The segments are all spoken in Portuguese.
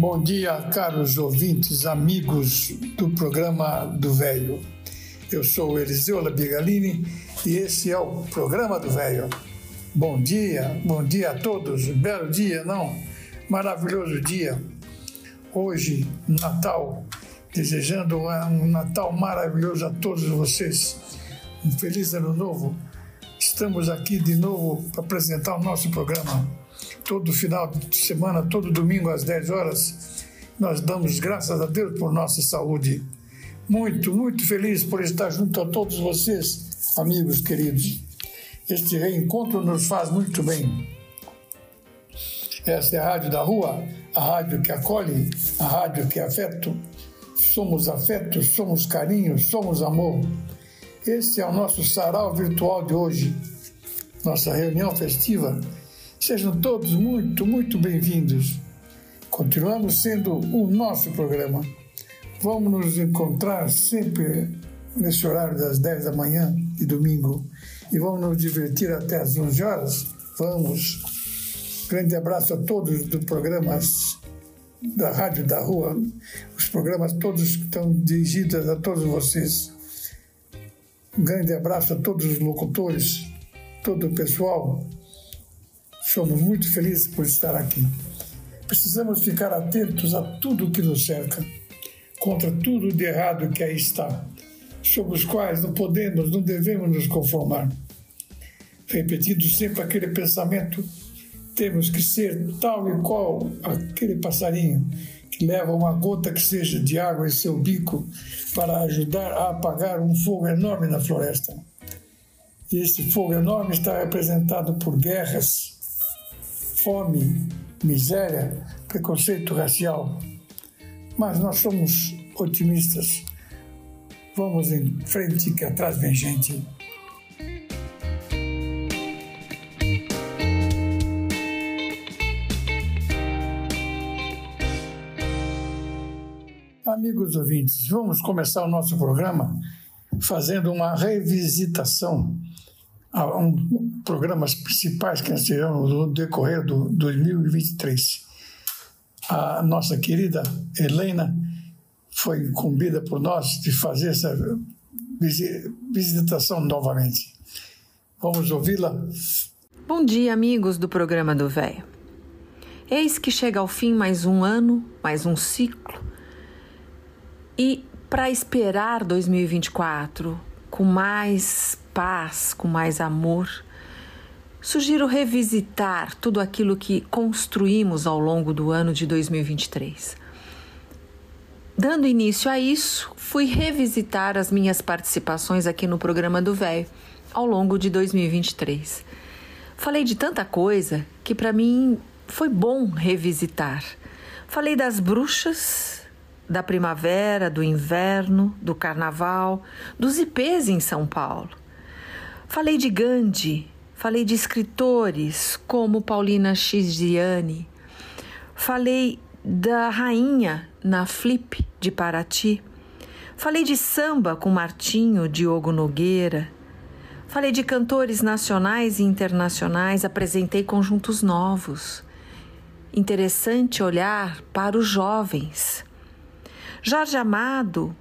Bom dia, caros ouvintes, amigos do programa do Velho. Eu sou Eliseu Labigalini e esse é o programa do Velho. Bom dia, bom dia a todos, belo dia, não? Maravilhoso dia. Hoje, Natal, desejando um Natal maravilhoso a todos vocês. Um feliz ano novo. Estamos aqui de novo para apresentar o nosso programa todo final de semana, todo domingo às 10 horas, nós damos graças a Deus por nossa saúde. Muito, muito feliz por estar junto a todos vocês, amigos queridos. Este reencontro nos faz muito bem. Esta é a Rádio da Rua, a rádio que acolhe, a rádio que é afeto. Somos afeto, somos carinho, somos amor. Este é o nosso sarau virtual de hoje, nossa reunião festiva Sejam todos muito, muito bem-vindos. Continuamos sendo o nosso programa. Vamos nos encontrar sempre nesse horário das 10 da manhã de domingo e vamos nos divertir até as 11 horas? Vamos. Grande abraço a todos do programa da Rádio da Rua, os programas todos estão dirigidos a todos vocês. Um grande abraço a todos os locutores, todo o pessoal Somos muito felizes por estar aqui. Precisamos ficar atentos a tudo que nos cerca, contra tudo de errado que aí está, sobre os quais não podemos, não devemos nos conformar. Repetindo sempre aquele pensamento, temos que ser tal e qual aquele passarinho que leva uma gota que seja de água em seu bico para ajudar a apagar um fogo enorme na floresta. E esse fogo enorme está representado por guerras, fome, miséria, preconceito racial. Mas nós somos otimistas. Vamos em frente, que atrás vem gente. Amigos ouvintes, vamos começar o nosso programa fazendo uma revisitação a um programas principais que nós tivemos no decorrer do 2023. A nossa querida Helena foi incumbida por nós de fazer essa visitação novamente. Vamos ouvi-la? Bom dia, amigos do programa do Véio. Eis que chega ao fim mais um ano, mais um ciclo. E para esperar 2024 com mais paz, com mais amor, sugiro revisitar tudo aquilo que construímos ao longo do ano de 2023. Dando início a isso, fui revisitar as minhas participações aqui no programa do Véio ao longo de 2023. Falei de tanta coisa que para mim foi bom revisitar. Falei das bruxas, da primavera, do inverno, do carnaval, dos ipês em São Paulo. Falei de Gandhi, falei de escritores como Paulina Xiziane, falei da rainha na Flip de Paraty, falei de samba com Martinho Diogo Nogueira, falei de cantores nacionais e internacionais, apresentei conjuntos novos. Interessante olhar para os jovens. Jorge Amado,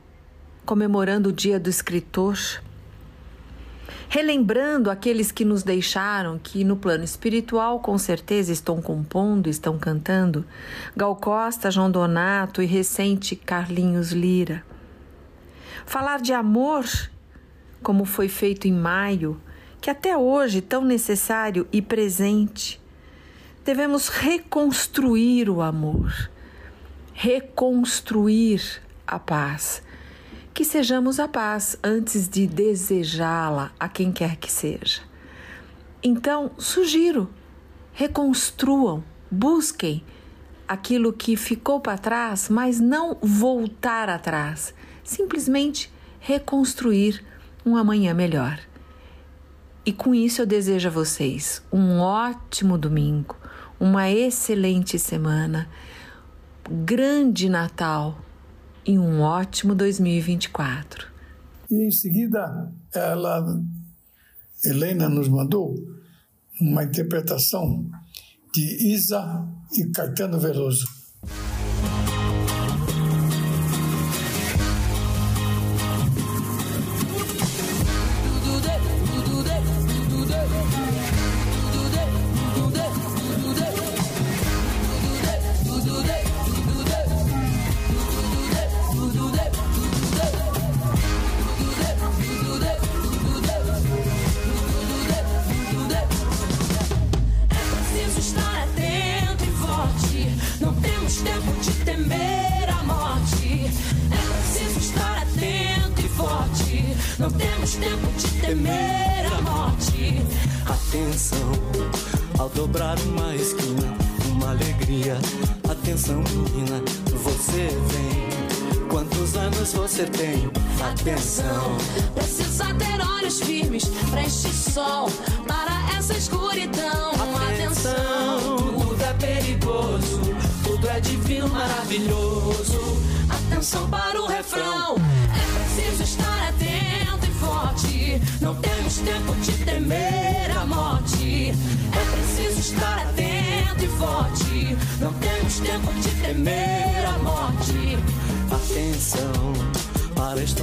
comemorando o Dia do Escritor, relembrando aqueles que nos deixaram, que no plano espiritual com certeza estão compondo, estão cantando, Gal Costa, João Donato e recente Carlinhos Lira. Falar de amor, como foi feito em maio, que até hoje tão necessário e presente. Devemos reconstruir o amor, reconstruir a paz que sejamos a paz antes de desejá-la a quem quer que seja. Então, sugiro, reconstruam, busquem aquilo que ficou para trás, mas não voltar atrás, simplesmente reconstruir um amanhã melhor. E com isso eu desejo a vocês um ótimo domingo, uma excelente semana, grande Natal e um ótimo 2024. E em seguida, ela, Helena nos mandou uma interpretação de Isa e Caetano Veloso. Atenção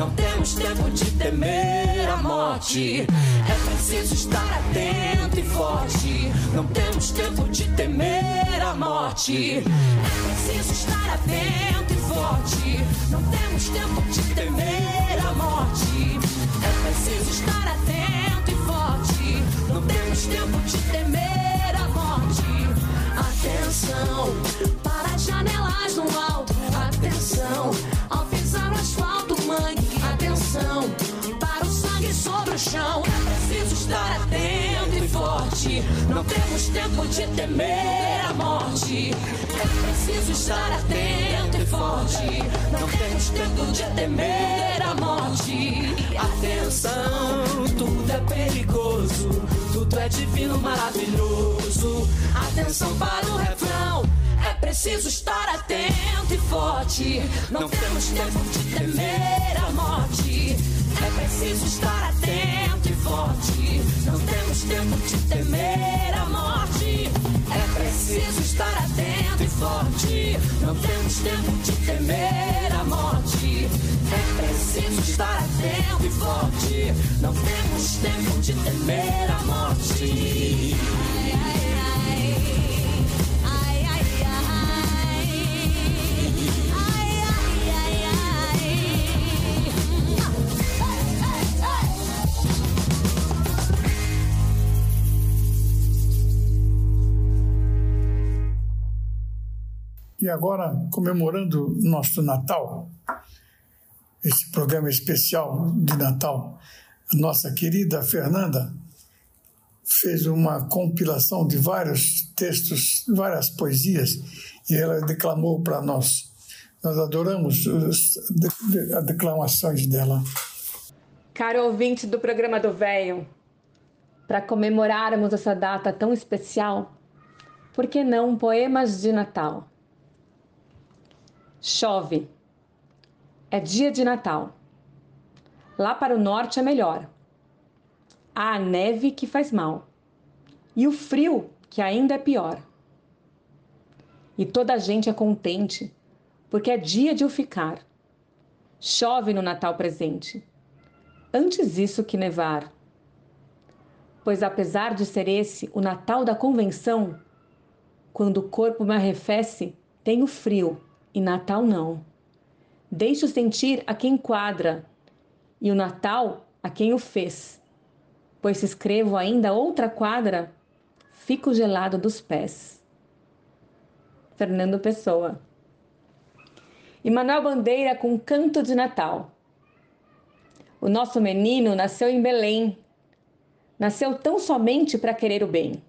Não temos tempo de temer a morte. É preciso estar atento e forte. Não temos tempo de temer a morte. É preciso estar atento e forte. Não temos tempo de temer a morte. É preciso estar atento e forte. Não temos tempo de temer a morte. Atenção Atenção, para o sangue sobre o chão. É preciso estar atento e forte. Não temos tempo de temer a morte. É preciso estar atento e forte. Não temos tempo de temer a morte. Atenção, tudo é perigoso. Tudo é divino, maravilhoso. Atenção para o refrão. Preciso estar atento e forte. Não temos tempo de temer a morte. É preciso estar atento e forte. Não temos tempo de temer a morte. É preciso estar atento e forte. Não temos tempo de temer a morte. É preciso estar atento e forte. Não temos tempo de temer a morte. Agora, comemorando nosso Natal, esse programa especial de Natal, a nossa querida Fernanda fez uma compilação de vários textos, várias poesias, e ela declamou para nós. Nós adoramos as declamações dela. Caro ouvinte do programa do Véio, para comemorarmos essa data tão especial, por que não poemas de Natal? Chove. É dia de Natal. Lá para o norte é melhor. Há a neve que faz mal. E o frio que ainda é pior. E toda a gente é contente, porque é dia de o ficar. Chove no Natal presente. Antes isso que nevar. Pois apesar de ser esse o Natal da convenção, quando o corpo me arrefece, tenho frio e Natal não. Deixo sentir a quem quadra e o Natal a quem o fez. Pois se escrevo ainda outra quadra, fico gelado dos pés. Fernando Pessoa. E Manuel Bandeira com Canto de Natal. O nosso menino nasceu em Belém. Nasceu tão somente para querer o bem.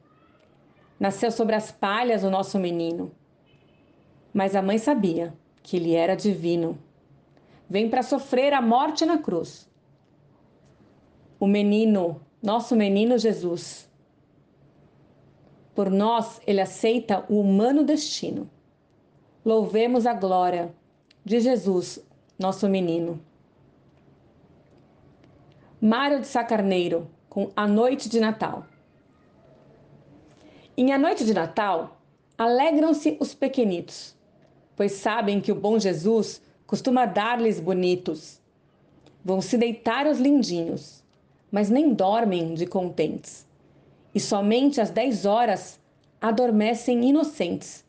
Nasceu sobre as palhas o nosso menino. Mas a mãe sabia que ele era divino. Vem para sofrer a morte na cruz. O menino, nosso menino Jesus. Por nós, ele aceita o humano destino. Louvemos a glória de Jesus, nosso menino. Mário de Sacarneiro, com A Noite de Natal. Em A Noite de Natal, alegram-se os pequenitos, pois sabem que o bom Jesus costuma dar-lhes bonitos. Vão se deitar os lindinhos, mas nem dormem de contentes. E somente às dez horas adormecem inocentes.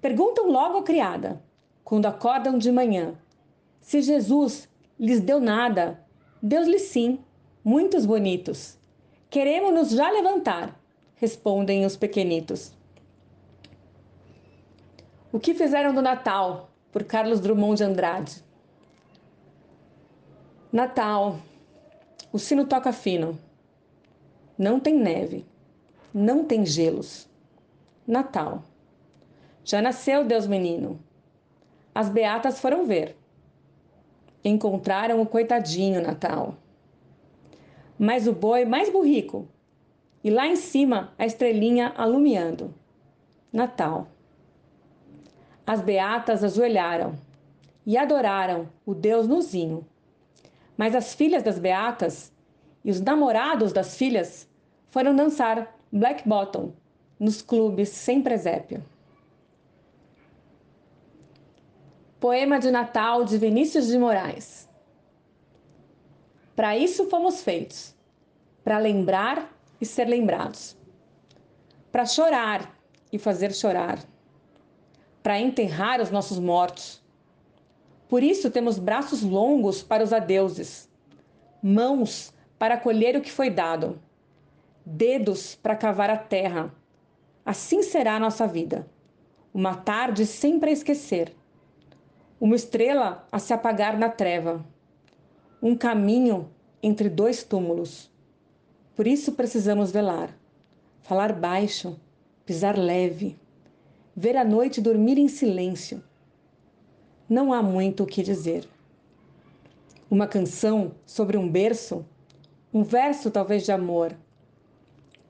Perguntam logo à criada, quando acordam de manhã, se Jesus lhes deu nada Deus-lhe sim, muitos bonitos. Queremos-nos já levantar, respondem os pequenitos. O que fizeram do Natal, por Carlos Drummond de Andrade. Natal. O sino toca fino. Não tem neve. Não tem gelos. Natal. Já nasceu Deus menino. As beatas foram ver encontraram o coitadinho Natal. Mas o boi mais burrico, e lá em cima a estrelinha alumiando. Natal. As beatas ajoelharam e adoraram o Deus nuzinho. Mas as filhas das beatas e os namorados das filhas foram dançar Black Bottom nos clubes sem presépio. Poema de Natal de Vinícius de Moraes. Para isso fomos feitos, para lembrar e ser lembrados, para chorar e fazer chorar, para enterrar os nossos mortos. Por isso temos braços longos para os adeuses, mãos para colher o que foi dado, dedos para cavar a terra. Assim será a nossa vida. Uma tarde sempre a esquecer uma estrela a se apagar na treva, um caminho entre dois túmulos. Por isso precisamos velar, falar baixo, pisar leve, ver a noite dormir em silêncio. Não há muito o que dizer. Uma canção sobre um berço, um verso talvez de amor,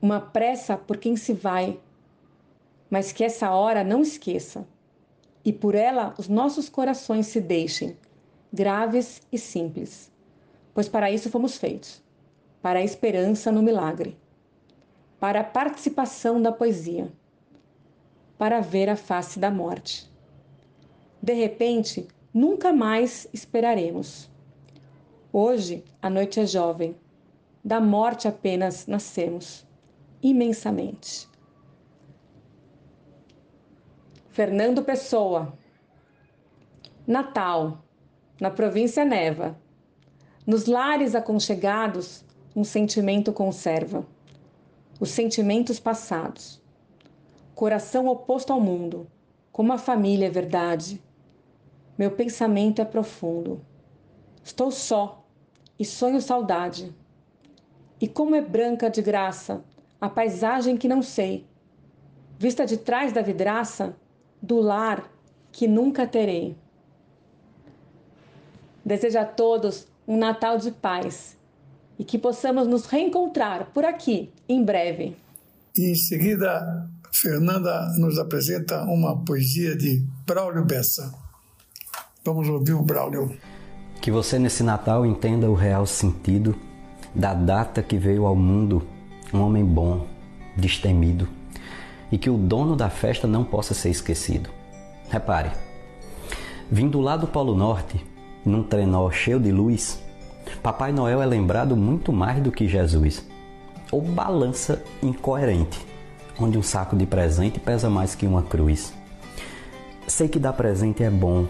uma pressa por quem se vai, mas que essa hora não esqueça e por ela os nossos corações se deixem, graves e simples. Pois para isso fomos feitos para a esperança no milagre, para a participação da poesia, para ver a face da morte. De repente, nunca mais esperaremos. Hoje a noite é jovem, da morte apenas nascemos, imensamente. Fernando Pessoa. Natal, na província Neva. Nos lares aconchegados, um sentimento conserva. Os sentimentos passados. Coração oposto ao mundo, como a família é verdade. Meu pensamento é profundo. Estou só e sonho saudade. E como é branca de graça a paisagem que não sei. Vista de trás da vidraça, do lar que nunca terei. Desejo a todos um Natal de paz e que possamos nos reencontrar por aqui em breve. E em seguida, Fernanda nos apresenta uma poesia de Braulio Bessa. Vamos ouvir o Braulio. Que você nesse Natal entenda o real sentido da data que veio ao mundo um homem bom, destemido e que o dono da festa não possa ser esquecido. Repare, vindo lá do Polo Norte, num trenó cheio de luz, Papai Noel é lembrado muito mais do que Jesus. Ou balança incoerente, onde um saco de presente pesa mais que uma cruz. Sei que dar presente é bom,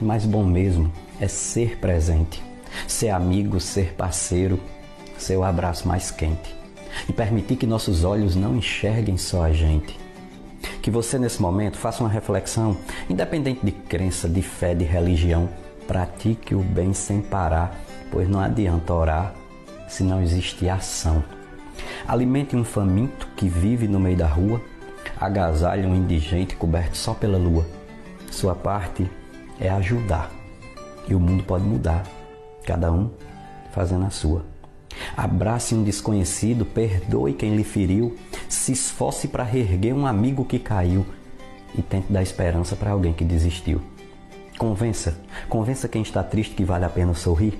mas bom mesmo é ser presente. ser amigo, ser parceiro, ser o abraço mais quente e permitir que nossos olhos não enxerguem só a gente. Que você, nesse momento, faça uma reflexão, independente de crença, de fé, de religião. Pratique o bem sem parar, pois não adianta orar se não existe ação. Alimente um faminto que vive no meio da rua, agasalhe um indigente coberto só pela lua. Sua parte é ajudar e o mundo pode mudar, cada um fazendo a sua. Abrace um desconhecido, perdoe quem lhe feriu, se esforce para reerguer um amigo que caiu e tente dar esperança para alguém que desistiu. Convença, convença quem está triste que vale a pena sorrir.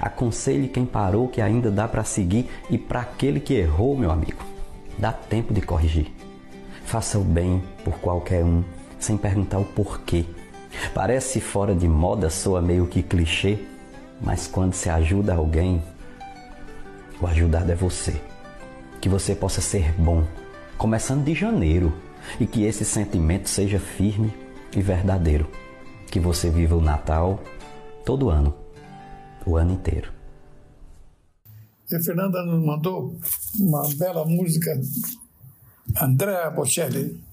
Aconselhe quem parou que ainda dá para seguir e para aquele que errou, meu amigo, dá tempo de corrigir. Faça o bem por qualquer um, sem perguntar o porquê. Parece fora de moda, soa meio que clichê, mas quando se ajuda alguém, o ajudado é você. Que você possa ser bom, começando de janeiro, e que esse sentimento seja firme e verdadeiro. Que você viva o Natal todo ano, o ano inteiro. E a Fernanda nos mandou uma bela música, Andrea Bocelli.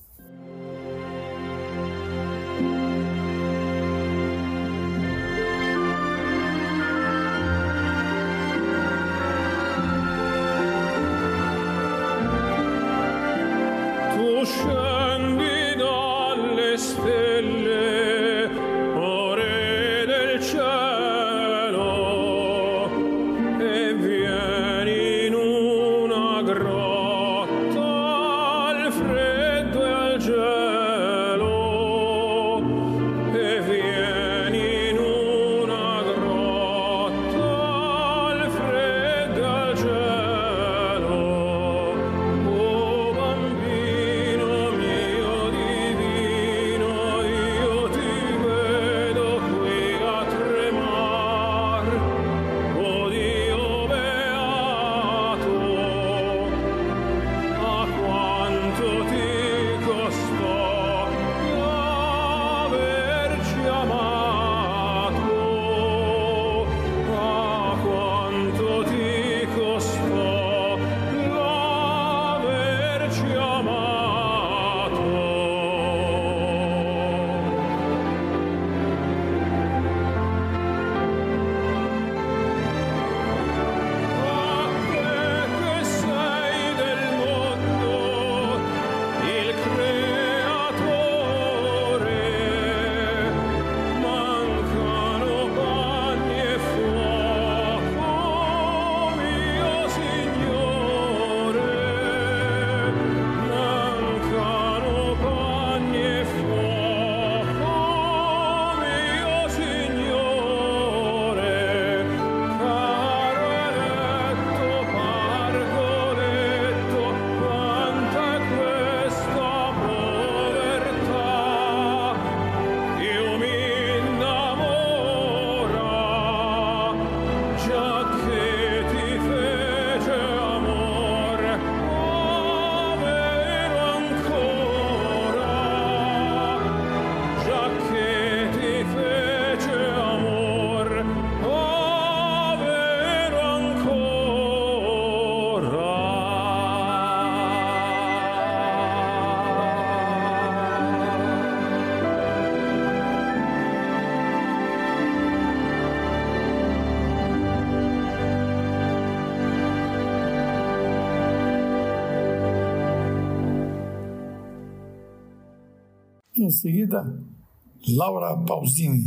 Em seguida, Laura Pausini.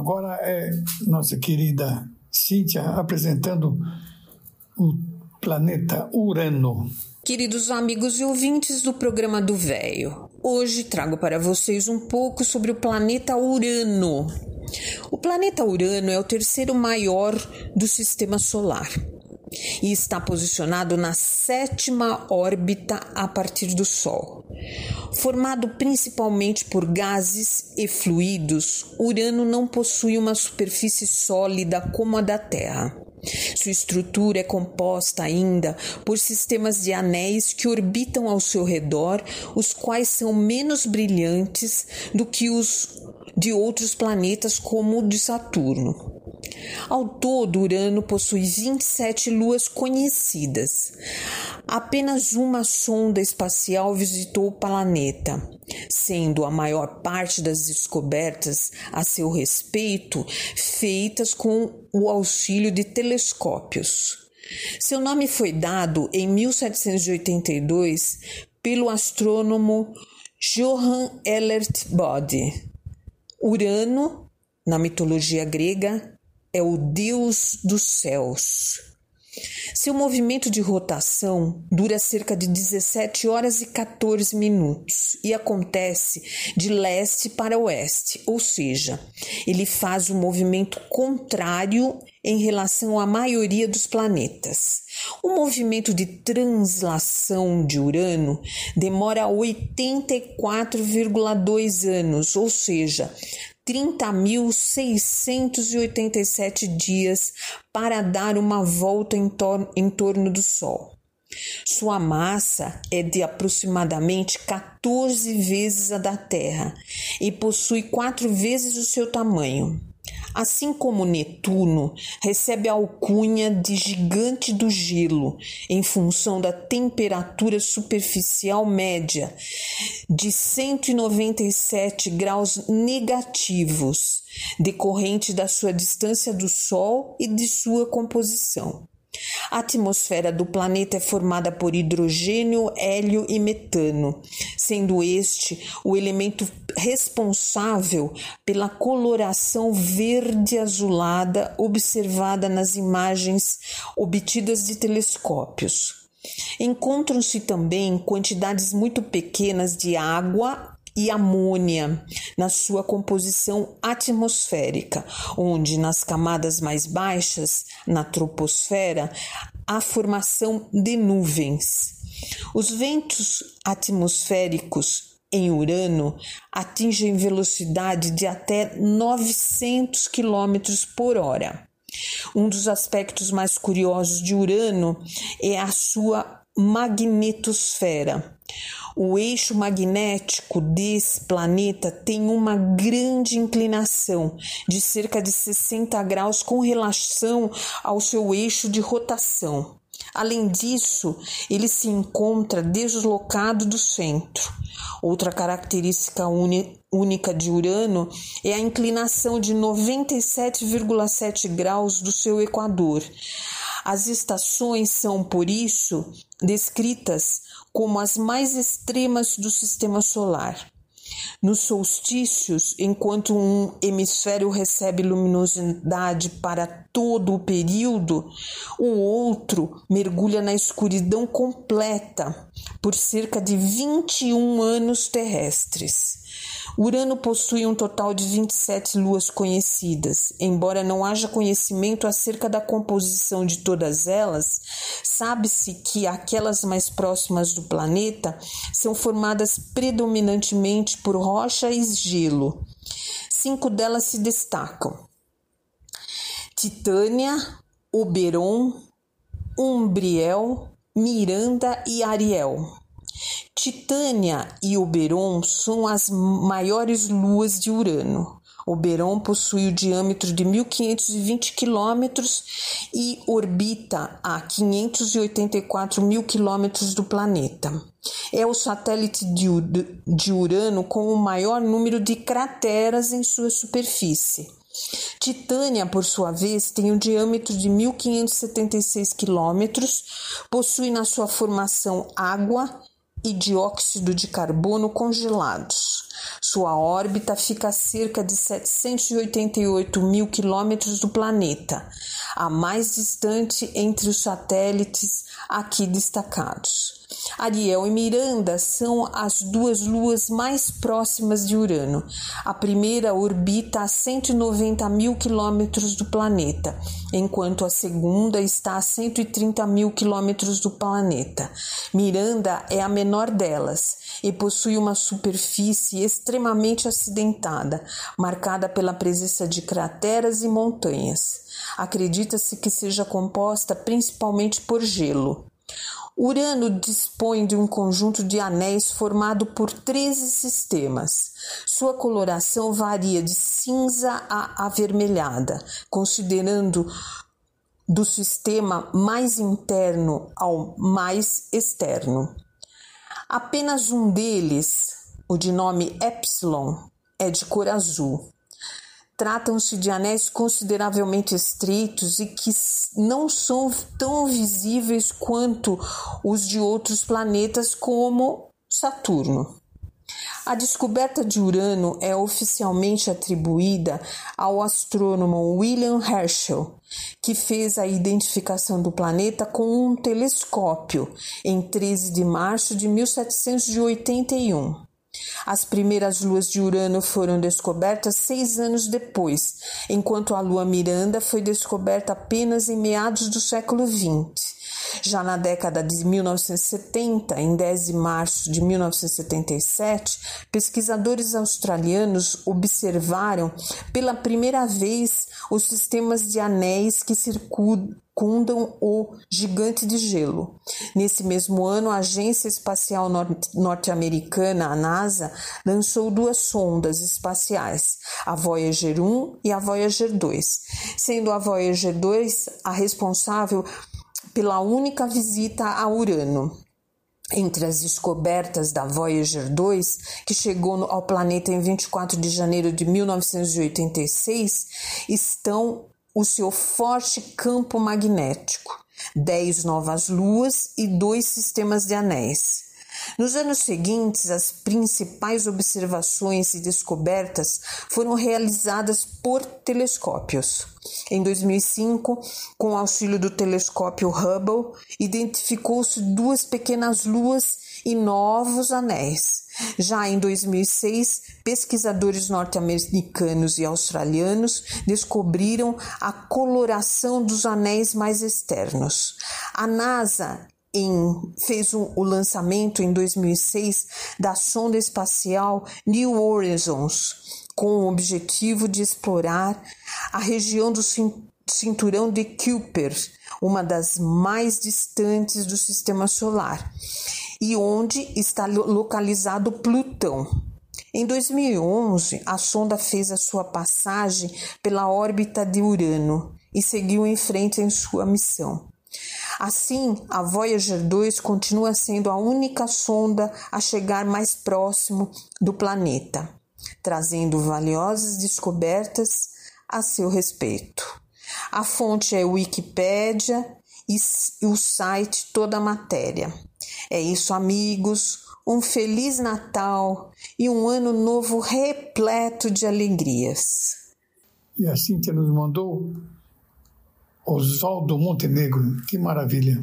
Agora é nossa querida Cíntia apresentando o planeta Urano. Queridos amigos e ouvintes do programa do Véio, hoje trago para vocês um pouco sobre o planeta Urano. O planeta Urano é o terceiro maior do sistema solar e está posicionado na sétima órbita a partir do Sol. Formado principalmente por gases e fluidos, Urano não possui uma superfície sólida como a da Terra. Sua estrutura é composta ainda por sistemas de anéis que orbitam ao seu redor, os quais são menos brilhantes do que os de outros planetas, como o de Saturno. Ao todo, Urano possui 27 luas conhecidas. Apenas uma sonda espacial visitou o planeta, sendo a maior parte das descobertas a seu respeito feitas com o auxílio de telescópios. Seu nome foi dado em 1782 pelo astrônomo Johann Elert Bode. Urano, na mitologia grega, é o Deus dos céus. Seu movimento de rotação dura cerca de 17 horas e 14 minutos e acontece de leste para oeste, ou seja, ele faz o um movimento contrário em relação à maioria dos planetas. O movimento de translação de Urano demora 84,2 anos, ou seja, 30.687 dias para dar uma volta em, tor em torno do Sol. Sua massa é de aproximadamente 14 vezes a da Terra e possui quatro vezes o seu tamanho. Assim como Netuno recebe a alcunha de gigante do gelo em função da temperatura superficial média de 197 graus negativos, decorrente da sua distância do Sol e de sua composição. A atmosfera do planeta é formada por hidrogênio, hélio e metano, sendo este o elemento responsável pela coloração verde-azulada observada nas imagens obtidas de telescópios. Encontram-se também quantidades muito pequenas de água e amônia na sua composição atmosférica, onde nas camadas mais baixas, na troposfera, há formação de nuvens. Os ventos atmosféricos em Urano atingem velocidade de até 900 km por hora. Um dos aspectos mais curiosos de Urano é a sua magnetosfera. O eixo magnético desse planeta tem uma grande inclinação de cerca de 60 graus com relação ao seu eixo de rotação. Além disso, ele se encontra deslocado do centro. Outra característica única de Urano é a inclinação de 97,7 graus do seu equador. As estações são, por isso, descritas como as mais extremas do sistema solar. Nos solstícios, enquanto um hemisfério recebe luminosidade para todo o período, o outro mergulha na escuridão completa por cerca de 21 anos terrestres. Urano possui um total de 27 luas conhecidas. Embora não haja conhecimento acerca da composição de todas elas, sabe-se que aquelas mais próximas do planeta são formadas predominantemente por rocha e gelo. Cinco delas se destacam: Titânia, Oberon, Umbriel, Miranda e Ariel. Titânia e Oberon são as maiores luas de Urano. Oberon possui o diâmetro de 1.520 quilômetros e orbita a 584 mil quilômetros do planeta. É o satélite de Urano com o maior número de crateras em sua superfície. Titânia, por sua vez, tem um diâmetro de 1.576 quilômetros, possui na sua formação água, e dióxido de carbono congelados. Sua órbita fica a cerca de 788 mil quilômetros do planeta, a mais distante entre os satélites aqui destacados. Ariel e Miranda são as duas luas mais próximas de Urano. A primeira orbita a 190 mil quilômetros do planeta, enquanto a segunda está a 130 mil quilômetros do planeta. Miranda é a menor delas e possui uma superfície extremamente acidentada, marcada pela presença de crateras e montanhas. Acredita-se que seja composta principalmente por gelo. Urano dispõe de um conjunto de anéis formado por 13 sistemas. Sua coloração varia de cinza a avermelhada, considerando do sistema mais interno ao mais externo. Apenas um deles, o de nome Epsilon, é de cor azul. Tratam-se de anéis consideravelmente estreitos e que não são tão visíveis quanto os de outros planetas, como Saturno. A descoberta de Urano é oficialmente atribuída ao astrônomo William Herschel, que fez a identificação do planeta com um telescópio em 13 de março de 1781. As primeiras luas de Urano foram descobertas seis anos depois, enquanto a lua Miranda foi descoberta apenas em meados do século XX. Já na década de 1970, em 10 de março de 1977, pesquisadores australianos observaram pela primeira vez os sistemas de anéis que circundam o gigante de gelo. Nesse mesmo ano, a Agência Espacial Norte-Americana, a NASA, lançou duas sondas espaciais, a Voyager 1 e a Voyager 2, sendo a Voyager 2 a responsável pela única visita a Urano. Entre as descobertas da Voyager 2, que chegou ao planeta em 24 de janeiro de 1986, estão o seu forte campo magnético, dez novas luas e dois sistemas de anéis. Nos anos seguintes, as principais observações e descobertas foram realizadas por telescópios. Em 2005, com o auxílio do telescópio Hubble, identificou-se duas pequenas luas e novos anéis. Já em 2006, pesquisadores norte-americanos e australianos descobriram a coloração dos anéis mais externos. A NASA em, fez um, o lançamento em 2006 da sonda espacial New Horizons, com o objetivo de explorar a região do cinturão de Kuiper, uma das mais distantes do sistema solar, e onde está localizado Plutão. Em 2011, a sonda fez a sua passagem pela órbita de Urano e seguiu em frente em sua missão. Assim, a Voyager 2 continua sendo a única sonda a chegar mais próximo do planeta, trazendo valiosas descobertas a seu respeito. A fonte é Wikipédia e o site toda a matéria. É isso, amigos. Um feliz Natal e um ano novo repleto de alegrias. E a Cíntia nos mandou Oswaldo Montenegro. Que maravilha!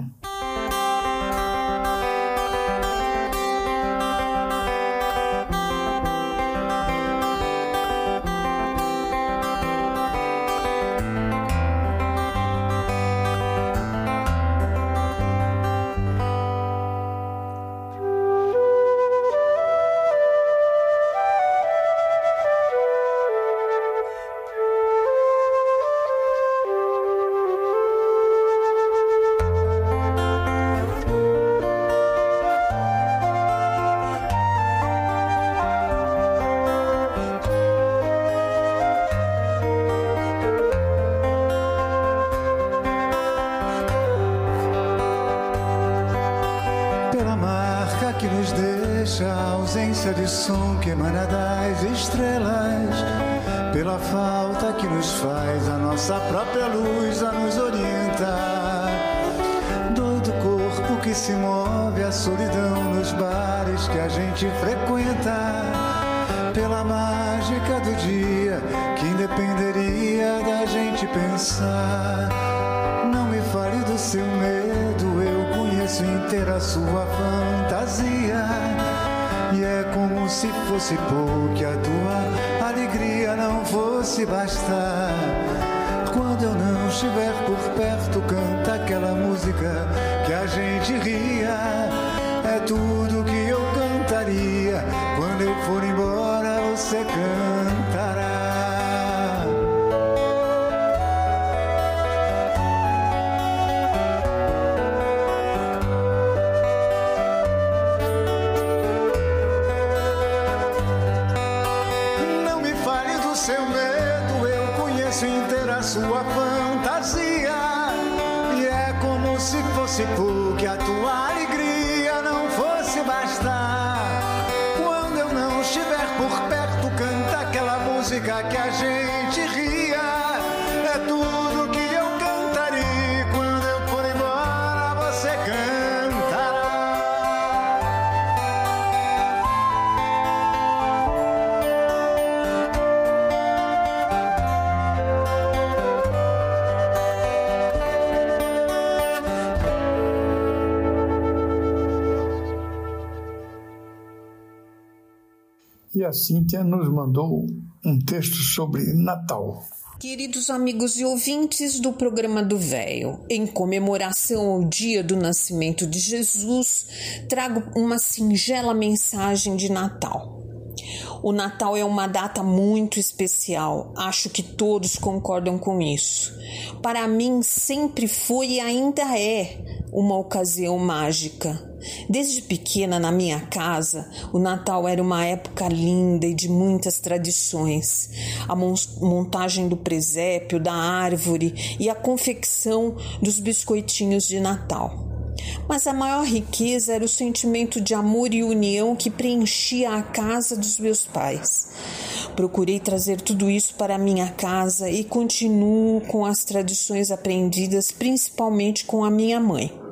Ausência de som que emana das estrelas, pela falta que nos faz a nossa própria luz a nos orientar. Dor do corpo que se move, a solidão nos bares que a gente frequenta pela mágica do dia que independeria da gente pensar. Não me fale do seu medo, eu conheço inteira sua fantasia. E é como se fosse pouco a tua alegria não fosse bastar. Quando eu não estiver por perto, canta aquela música que a gente ria. É tudo que eu cantaria. Quando eu for embora, você cantará. Fantasia. E é como se fosse pouco que a tua alegria não fosse bastar. Quando eu não estiver por perto, canta aquela música que a gente a Cíntia nos mandou um texto sobre Natal. Queridos amigos e ouvintes do programa do Véio, em comemoração ao dia do nascimento de Jesus, trago uma singela mensagem de Natal. O Natal é uma data muito especial, acho que todos concordam com isso. Para mim, sempre foi e ainda é uma ocasião mágica. Desde pequena, na minha casa, o Natal era uma época linda e de muitas tradições. A mon- montagem do presépio, da árvore e a confecção dos biscoitinhos de Natal. Mas a maior riqueza era o sentimento de amor e união que preenchia a casa dos meus pais. Procurei trazer tudo isso para a minha casa e continuo com as tradições aprendidas, principalmente com a minha mãe.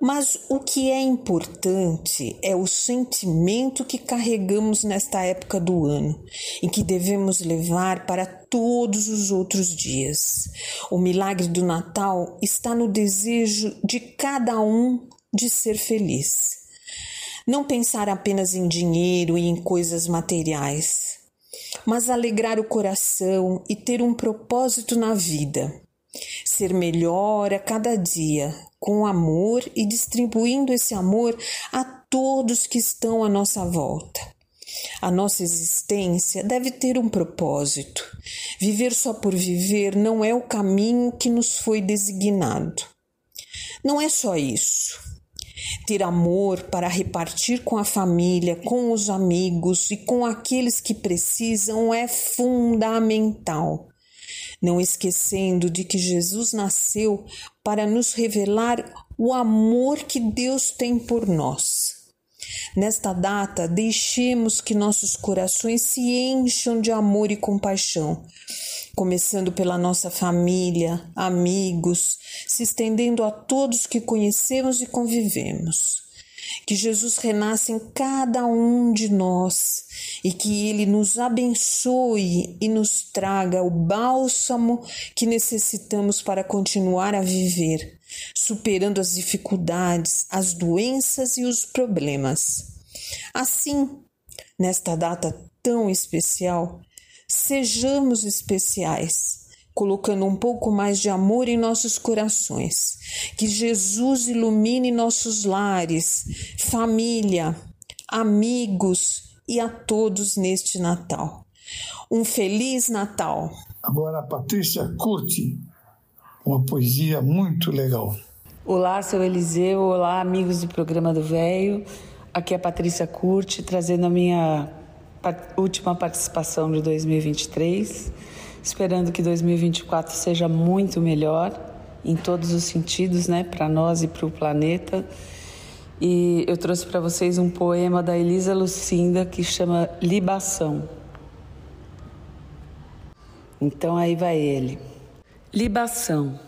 Mas o que é importante é o sentimento que carregamos nesta época do ano e que devemos levar para todos os outros dias. O milagre do Natal está no desejo de cada um de ser feliz. Não pensar apenas em dinheiro e em coisas materiais, mas alegrar o coração e ter um propósito na vida. Ser melhor a cada dia, com amor e distribuindo esse amor a todos que estão à nossa volta. A nossa existência deve ter um propósito. Viver só por viver não é o caminho que nos foi designado. Não é só isso. Ter amor para repartir com a família, com os amigos e com aqueles que precisam é fundamental. Não esquecendo de que Jesus nasceu para nos revelar o amor que Deus tem por nós. Nesta data, deixemos que nossos corações se encham de amor e compaixão, começando pela nossa família, amigos, se estendendo a todos que conhecemos e convivemos. Que Jesus renasça em cada um de nós e que Ele nos abençoe e nos traga o bálsamo que necessitamos para continuar a viver, superando as dificuldades, as doenças e os problemas. Assim, nesta data tão especial, sejamos especiais colocando um pouco mais de amor em nossos corações. Que Jesus ilumine nossos lares, família, amigos e a todos neste Natal. Um feliz Natal! Agora a Patrícia curte uma poesia muito legal. Olá, seu Eliseu. Olá, amigos do programa do Véio. Aqui é a Patrícia Curti, trazendo a minha última participação de 2023. Esperando que 2024 seja muito melhor em todos os sentidos, né, para nós e para o planeta. E eu trouxe para vocês um poema da Elisa Lucinda que chama Libação. Então aí vai ele. Libação.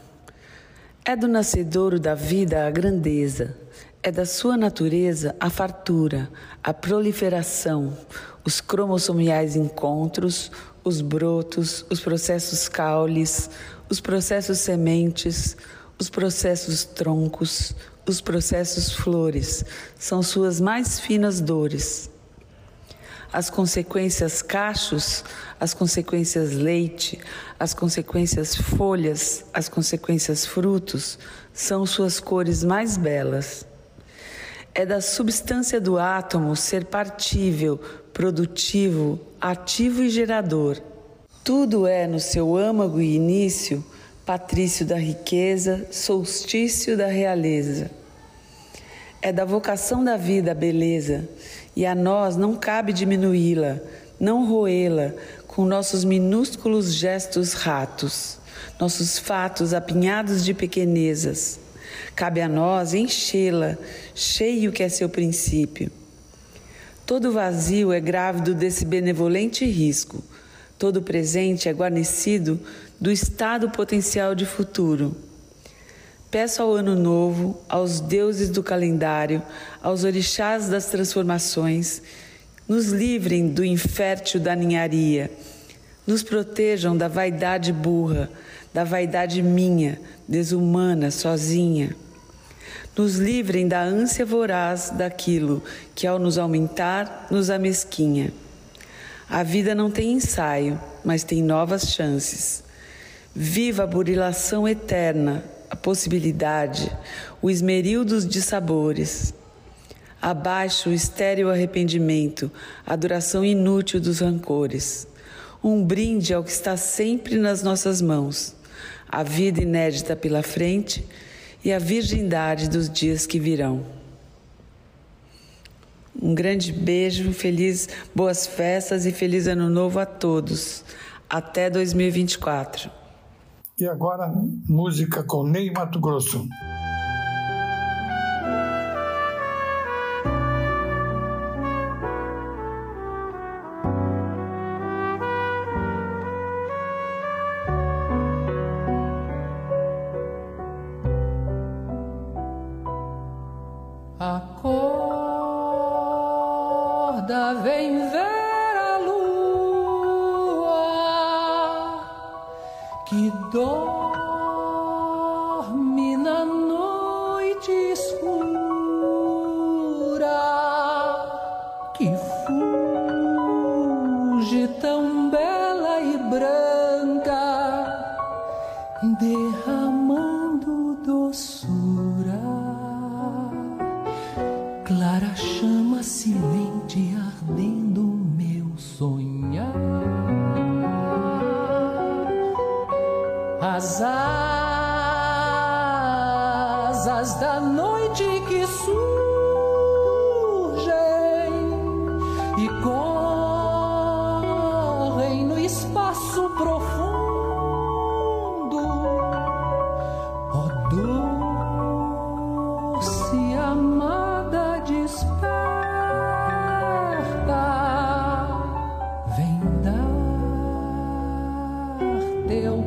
É do nascedouro da vida a grandeza, É da sua natureza a fartura, a proliferação, os cromossomiais encontros, os brotos, os processos caules, os processos sementes, os processos troncos, os processos flores, são suas mais finas dores. As consequências cachos, as consequências leite, as consequências folhas, as consequências frutos, são suas cores mais belas. É da substância do átomo ser partível, produtivo, ativo e gerador. Tudo é, no seu âmago e início, patrício da riqueza, solstício da realeza. É da vocação da vida a beleza, e a nós não cabe diminuí-la, não roê-la com nossos minúsculos gestos ratos, nossos fatos apinhados de pequenezas. Cabe a nós enchê-la, cheio que é seu princípio. Todo vazio é grávido desse benevolente risco, todo presente é guarnecido do estado potencial de futuro. Peço ao Ano Novo, aos deuses do calendário, aos orixás das transformações, nos livrem do infértil da ninharia, nos protejam da vaidade burra, da vaidade minha, desumana, sozinha. Nos livrem da ânsia voraz daquilo que, ao nos aumentar, nos amesquinha. A vida não tem ensaio, mas tem novas chances. Viva a burilação eterna, a possibilidade, o esmeril dos dissabores. Abaixo o estéril arrependimento, a duração inútil dos rancores. Um brinde ao que está sempre nas nossas mãos, a vida inédita pela frente e a virgindade dos dias que virão. Um grande beijo, feliz, boas festas e feliz ano novo a todos. Até 2024. E agora, música com Ney Mato Grosso.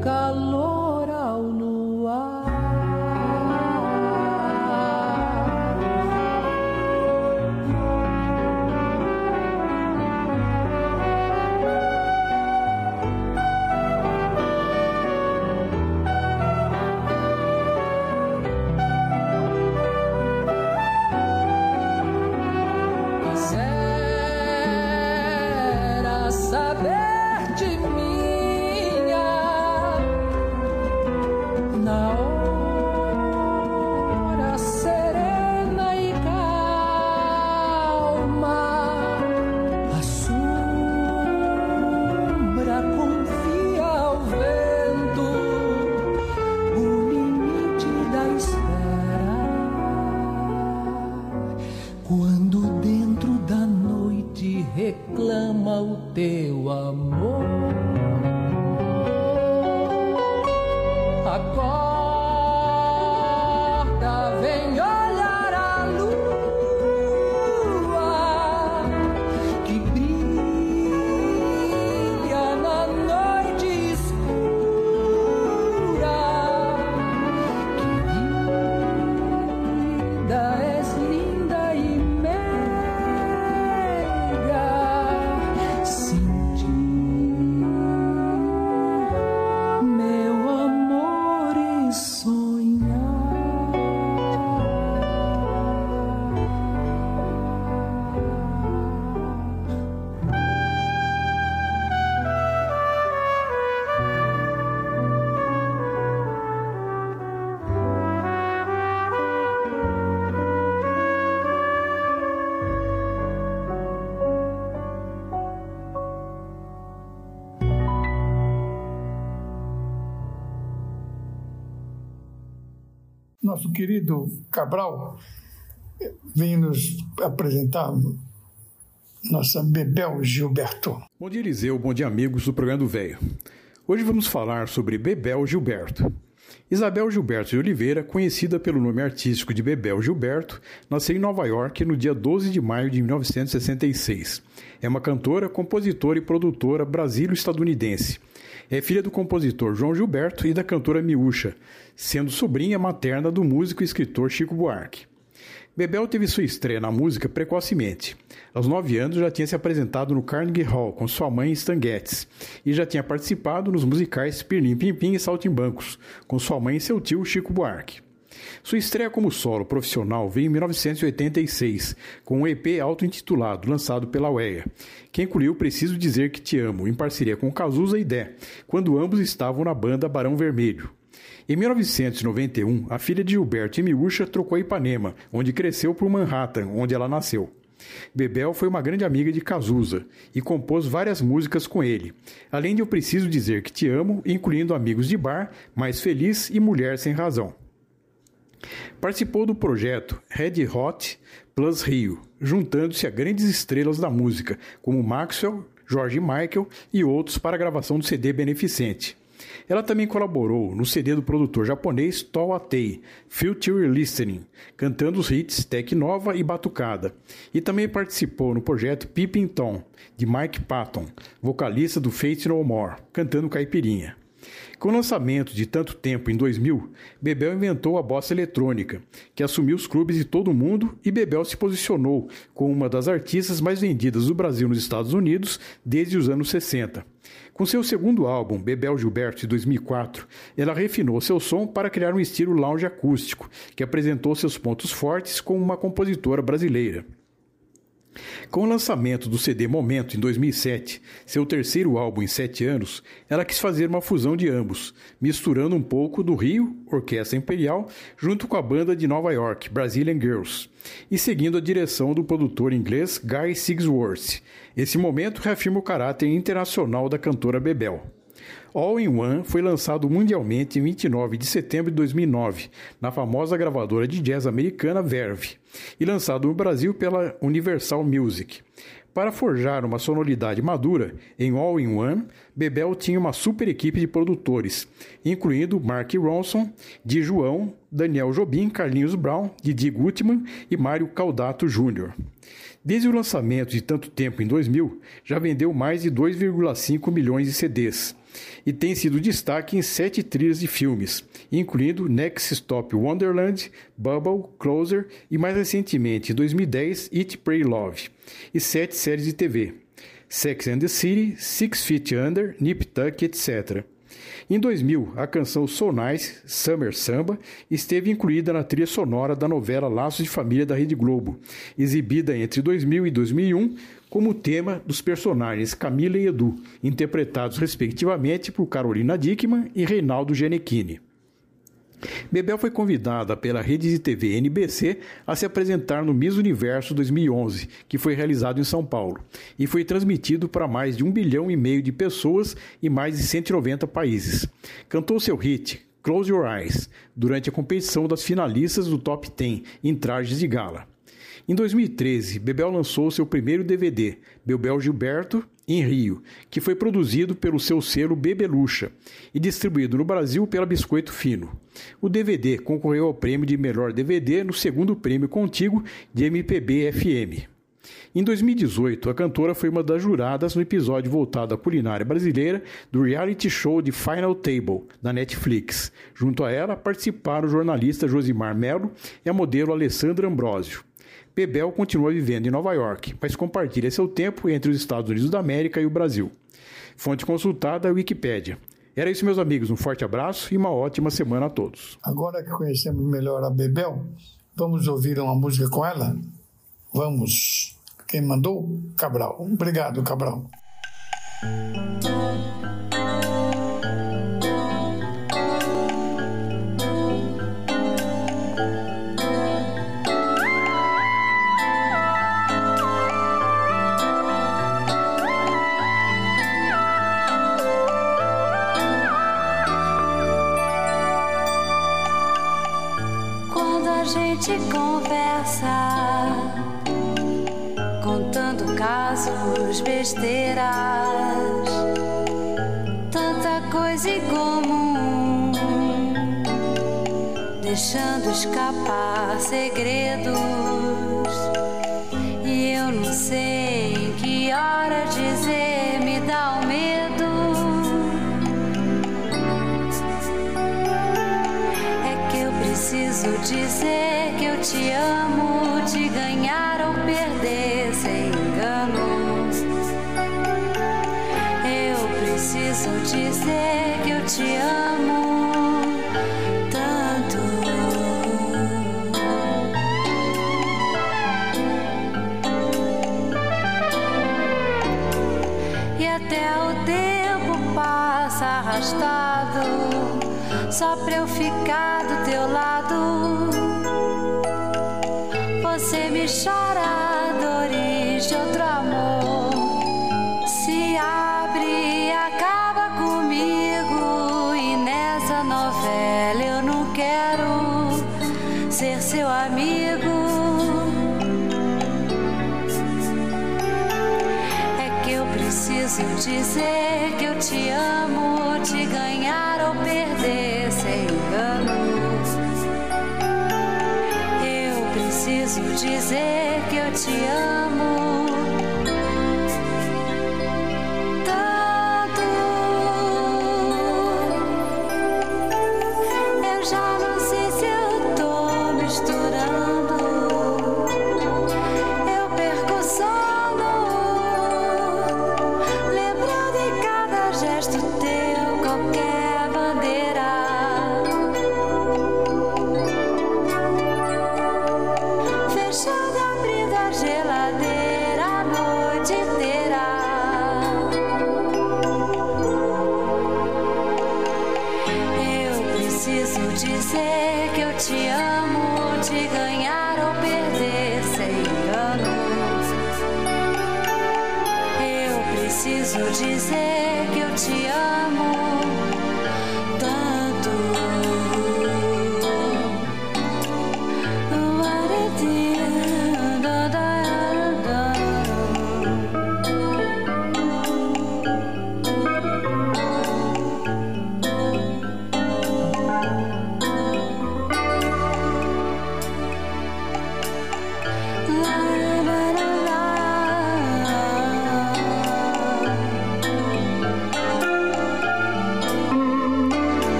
Teu Nosso querido Cabral vem nos apresentar nossa Bebel Gilberto. Bom dia, Eliseu. Bom dia, amigos do programa do Velho. Hoje vamos falar sobre Bebel Gilberto. Isabel Gilberto de Oliveira, conhecida pelo nome artístico de Bebel Gilberto, nasceu em Nova York no dia 12 de maio de 1966. É uma cantora, compositora e produtora brasilo-estadunidense. É filha do compositor João Gilberto e da cantora Miúcha, sendo sobrinha materna do músico e escritor Chico Buarque. Bebel teve sua estreia na música precocemente. Aos nove anos já tinha se apresentado no Carnegie Hall com sua mãe Stan Getz e já tinha participado nos musicais Pirlim Pim Pim e Saltimbancos com sua mãe e seu tio Chico Buarque. Sua estreia como solo profissional veio em 1986, com um EP auto-intitulado, lançado pela UEA, que incluiu Preciso Dizer Que Te Amo, em parceria com Cazuza e Dé, quando ambos estavam na banda Barão Vermelho. Em 1991, a filha de Gilberto Miúcha trocou Ipanema, onde cresceu por Manhattan, onde ela nasceu. Bebel foi uma grande amiga de Cazuza e compôs várias músicas com ele, além de Eu Preciso Dizer Que Te Amo, incluindo Amigos de Bar, Mais Feliz e Mulher Sem Razão. Participou do projeto Red Hot Plus Rio, juntando-se a grandes estrelas da música, como Maxwell, George Michael e outros para a gravação do CD beneficente. Ela também colaborou no CD do produtor japonês Toa Tei, Future Listening, cantando os hits Tech Nova e Batucada. E também participou no projeto Pippin Tom, de Mike Patton, vocalista do Fate No More, cantando Caipirinha. Com o lançamento de tanto tempo em 2000, Bebel inventou a bossa eletrônica, que assumiu os clubes de todo o mundo e Bebel se posicionou como uma das artistas mais vendidas do Brasil nos Estados Unidos desde os anos 60. Com seu segundo álbum, Bebel Gilberto, de 2004, ela refinou seu som para criar um estilo lounge acústico, que apresentou seus pontos fortes como uma compositora brasileira. Com o lançamento do CD Momento em 2007, seu terceiro álbum em sete anos, ela quis fazer uma fusão de ambos, misturando um pouco do Rio, Orquestra Imperial, junto com a banda de Nova York, Brazilian Girls, e seguindo a direção do produtor inglês Guy Sigsworth. Esse momento reafirma o caráter internacional da cantora Bebel. All in One foi lançado mundialmente em 29 de setembro de 2009, na famosa gravadora de jazz americana Verve, e lançado no Brasil pela Universal Music. Para forjar uma sonoridade madura em All in One, Bebel tinha uma super equipe de produtores, incluindo Mark Ronson, Di João, Daniel Jobim, Carlinhos Brown, Didi Gutman e Mário Caldato Jr. Desde o lançamento de tanto tempo em 2000, já vendeu mais de 2,5 milhões de CDs e tem sido destaque em sete trilhas de filmes, incluindo Next Stop Wonderland, Bubble, Closer e mais recentemente, em 2010, Eat, Pray, Love, e sete séries de TV, Sex and the City, Six Feet Under, Nip Tuck, etc. Em 2000, a canção So Nice, Summer Samba, esteve incluída na trilha sonora da novela Laços de Família da Rede Globo, exibida entre 2000 e 2001 como tema dos personagens Camila e Edu, interpretados respectivamente por Carolina Dickman e Reinaldo Genechini. Bebel foi convidada pela rede de TV NBC a se apresentar no Miss Universo 2011, que foi realizado em São Paulo, e foi transmitido para mais de um bilhão e meio de pessoas em mais de 190 países. Cantou seu hit Close Your Eyes durante a competição das finalistas do Top 10 em trajes de gala. Em 2013, Bebel lançou seu primeiro DVD, Bebel Gilberto, em Rio, que foi produzido pelo seu selo Bebelucha e distribuído no Brasil pela Biscoito Fino. O DVD concorreu ao prêmio de melhor DVD no segundo prêmio contíguo de MPB FM. Em 2018, a cantora foi uma das juradas no episódio voltado à culinária brasileira do reality show de Final Table, da Netflix. Junto a ela, participaram o jornalista Josimar Melo e a modelo Alessandra Ambrosio. Bebel continua vivendo em Nova York, mas compartilha seu tempo entre os Estados Unidos da América e o Brasil. Fonte consultada Wikipédia. Era isso, meus amigos. Um forte abraço e uma ótima semana a todos. Agora que conhecemos melhor a Bebel, vamos ouvir uma música com ela? Vamos. Quem mandou? Cabral. Obrigado, Cabral. Besteiras, tanta coisa em comum, deixando escapar segredos. Dizer que eu te amo tanto. E até o tempo passa arrastado só pra eu ficar do teu lado. Você me chora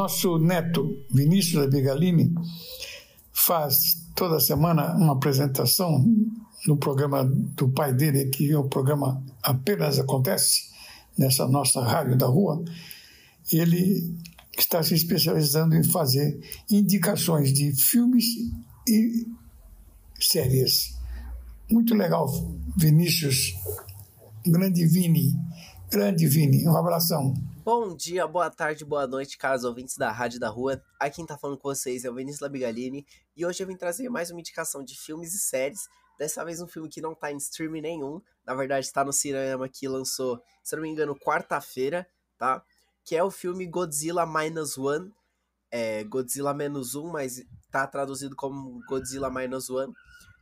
nosso neto Vinícius Abigalini faz toda semana uma apresentação no programa do pai dele, que é o programa Apenas Acontece, nessa nossa rádio da rua. Ele está se especializando em fazer indicações de filmes e séries. Muito legal, Vinícius. Grande Vini. Grande Vini. Um abração. Bom dia, boa tarde, boa noite, caros ouvintes da Rádio da Rua. Aqui quem tá falando com vocês é o Vinícius Labigalini e hoje eu vim trazer mais uma indicação de filmes e séries. Dessa vez um filme que não tá em streaming nenhum, na verdade está no cinema que lançou, se não me engano, quarta-feira, tá? Que é o filme Godzilla Minus One, é Godzilla menos um, mas tá traduzido como Godzilla Minus One,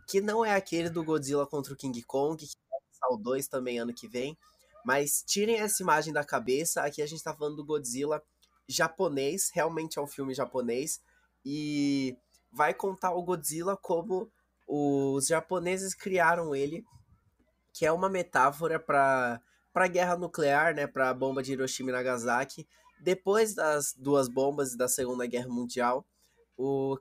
que não é aquele do Godzilla contra o King Kong, que vai lançar o 2 também ano que vem. Mas tirem essa imagem da cabeça. Aqui a gente tá falando do Godzilla japonês. Realmente é um filme japonês. E vai contar o Godzilla como os japoneses criaram ele. Que é uma metáfora para a guerra nuclear, né? Para a bomba de Hiroshima e Nagasaki. Depois das duas bombas da Segunda Guerra Mundial, o,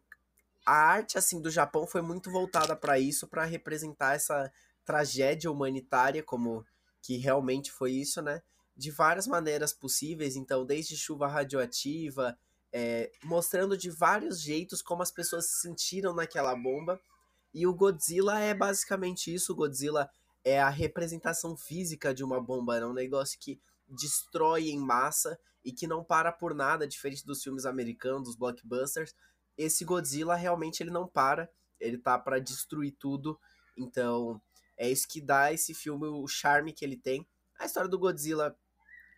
a arte assim do Japão foi muito voltada para isso, para representar essa tragédia humanitária como que realmente foi isso, né? De várias maneiras possíveis, então, desde chuva radioativa, é, mostrando de vários jeitos como as pessoas se sentiram naquela bomba. E o Godzilla é basicamente isso. O Godzilla é a representação física de uma bomba, é um negócio que destrói em massa e que não para por nada, diferente dos filmes americanos, dos blockbusters. Esse Godzilla realmente ele não para, ele tá para destruir tudo. Então, é isso que dá esse filme o charme que ele tem. A história do Godzilla,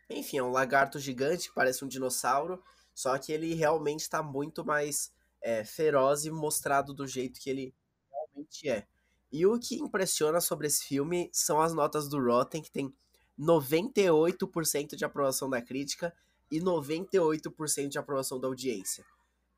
enfim, é um lagarto gigante que parece um dinossauro, só que ele realmente está muito mais é, feroz e mostrado do jeito que ele realmente é. E o que impressiona sobre esse filme são as notas do Rotten, que tem 98% de aprovação da crítica e 98% de aprovação da audiência.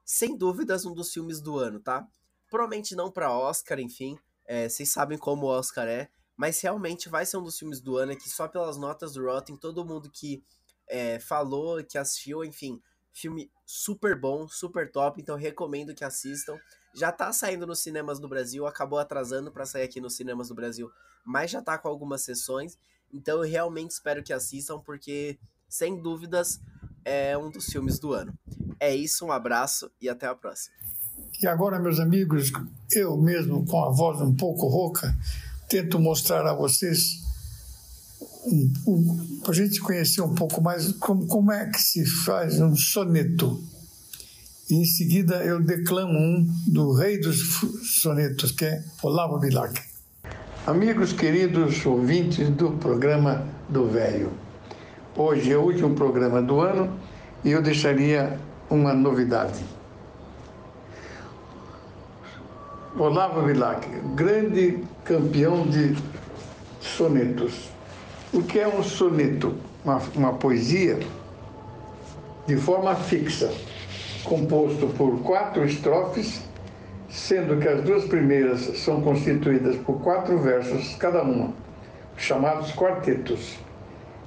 Sem dúvidas, um dos filmes do ano, tá? Provavelmente não para Oscar, enfim, é, vocês sabem como o Oscar é, mas realmente vai ser um dos filmes do ano que só pelas notas do Rotten, todo mundo que é, falou, que assistiu, enfim, filme super bom, super top, então recomendo que assistam. Já tá saindo nos cinemas do Brasil, acabou atrasando para sair aqui nos cinemas do Brasil, mas já tá com algumas sessões. Então eu realmente espero que assistam, porque sem dúvidas é um dos filmes do ano. É isso, um abraço e até a próxima. E agora, meus amigos, eu mesmo, com a voz um pouco rouca, tento mostrar a vocês, um, um, para a gente conhecer um pouco mais como, como é que se faz um soneto. E em seguida eu declamo um do rei dos sonetos, que é Olavo Bilac. Amigos queridos ouvintes do programa do Velho, hoje é o último programa do ano e eu deixaria uma novidade. Olavo Bilac, grande campeão de sonetos. O que é um soneto? Uma, uma poesia de forma fixa composto por quatro estrofes, sendo que as duas primeiras são constituídas por quatro versos cada uma, chamados quartetos,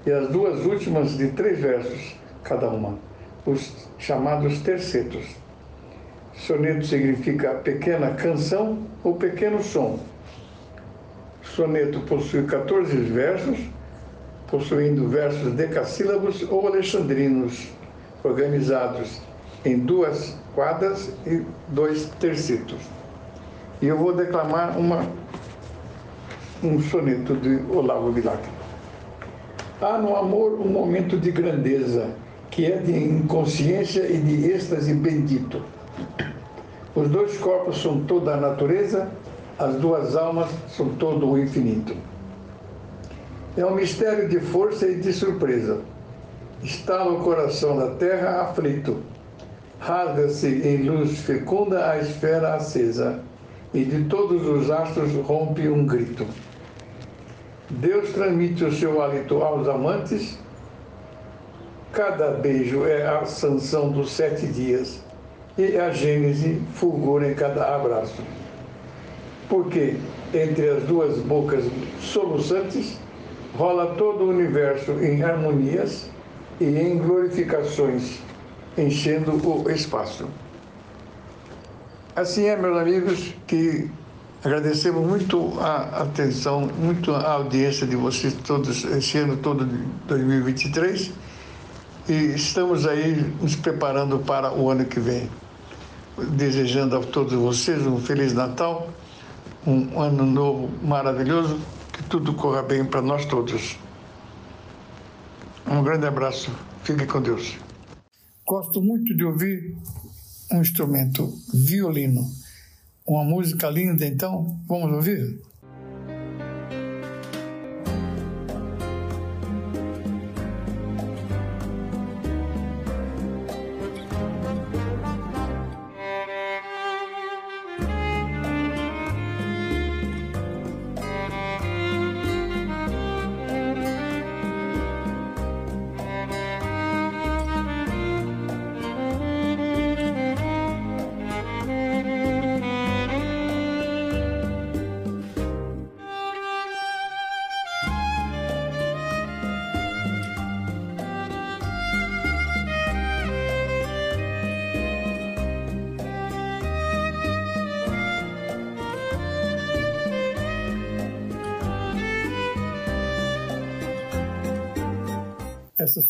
e as duas últimas de três versos cada uma, os chamados tercetos. Soneto significa pequena canção ou pequeno som. Soneto possui 14 versos, possuindo versos decassílabos ou alexandrinos, organizados em duas quadras e dois tercetos. E eu vou declamar uma, um soneto de Olavo Bilac. Há no amor um momento de grandeza, que é de inconsciência e de êxtase bendito. Os dois corpos são toda a natureza, as duas almas são todo o infinito. É um mistério de força e de surpresa. Está no coração da terra aflito rasga-se em luz fecunda a esfera acesa, e de todos os astros rompe um grito. Deus transmite o seu hálito aos amantes, cada beijo é a sanção dos sete dias, e a gênese fulgura em cada abraço. Porque entre as duas bocas soluçantes rola todo o universo em harmonias e em glorificações enchendo o espaço. Assim é, meus amigos, que agradecemos muito a atenção, muito a audiência de vocês todos, esse ano todo de 2023, e estamos aí nos preparando para o ano que vem. Desejando a todos vocês um Feliz Natal, um ano novo maravilhoso, que tudo corra bem para nós todos. Um grande abraço, fique com Deus. Gosto muito de ouvir um instrumento, violino. Uma música linda, então, vamos ouvir?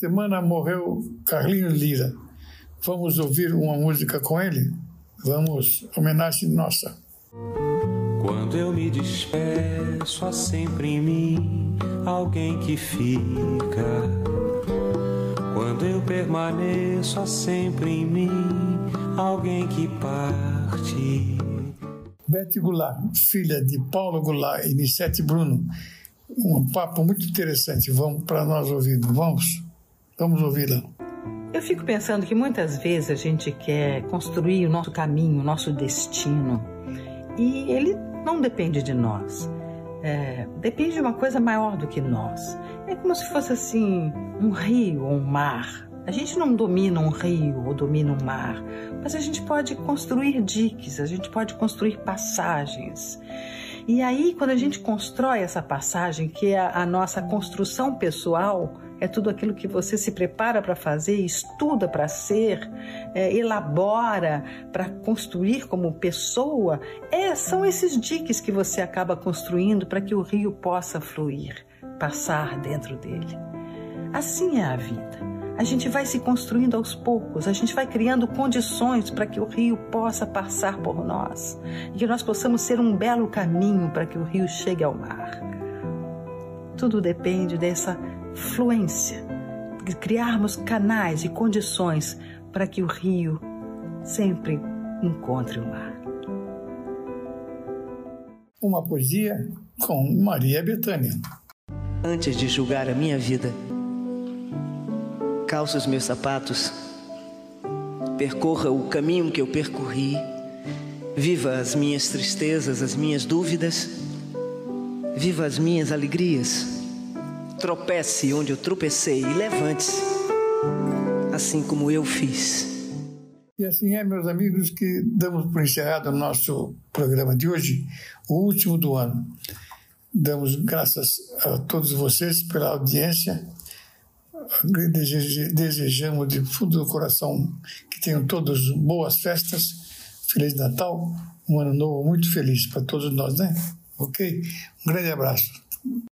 Semana morreu Carlinhos Lira. Vamos ouvir uma música com ele? Vamos, homenagem nossa. Quando eu me despeço, há sempre em mim alguém que fica. Quando eu permaneço, há sempre em mim alguém que parte. Beth Goulart, filha de Paulo Goulart e Nissete Bruno. Um papo muito interessante. Vamos para nós ouvir. Vamos? Vamos ouvi-la. Eu fico pensando que muitas vezes a gente quer construir o nosso caminho, o nosso destino, e ele não depende de nós. É, depende de uma coisa maior do que nós. É como se fosse assim um rio ou um mar. A gente não domina um rio ou domina um mar, mas a gente pode construir diques, a gente pode construir passagens. E aí, quando a gente constrói essa passagem, que é a nossa construção pessoal, é tudo aquilo que você se prepara para fazer, estuda para ser, é, elabora para construir como pessoa, é, são esses diques que você acaba construindo para que o rio possa fluir, passar dentro dele. Assim é a vida. A gente vai se construindo aos poucos, a gente vai criando condições para que o rio possa passar por nós e que nós possamos ser um belo caminho para que o rio chegue ao mar. Tudo depende dessa fluência, de criarmos canais e condições para que o rio sempre encontre o mar. Uma poesia com Maria Bethânia. Antes de julgar a minha vida, calça os meus sapatos, percorra o caminho que eu percorri, viva as minhas tristezas, as minhas dúvidas, viva as minhas alegrias, tropece onde eu tropecei e levante-se, assim como eu fiz. E assim é, meus amigos, que damos por encerrado o nosso programa de hoje, o último do ano. Damos graças a todos vocês pela audiência desejamos de fundo do coração que tenham todos boas festas, Feliz Natal, um ano novo muito feliz para todos nós, né? Ok? Um grande abraço.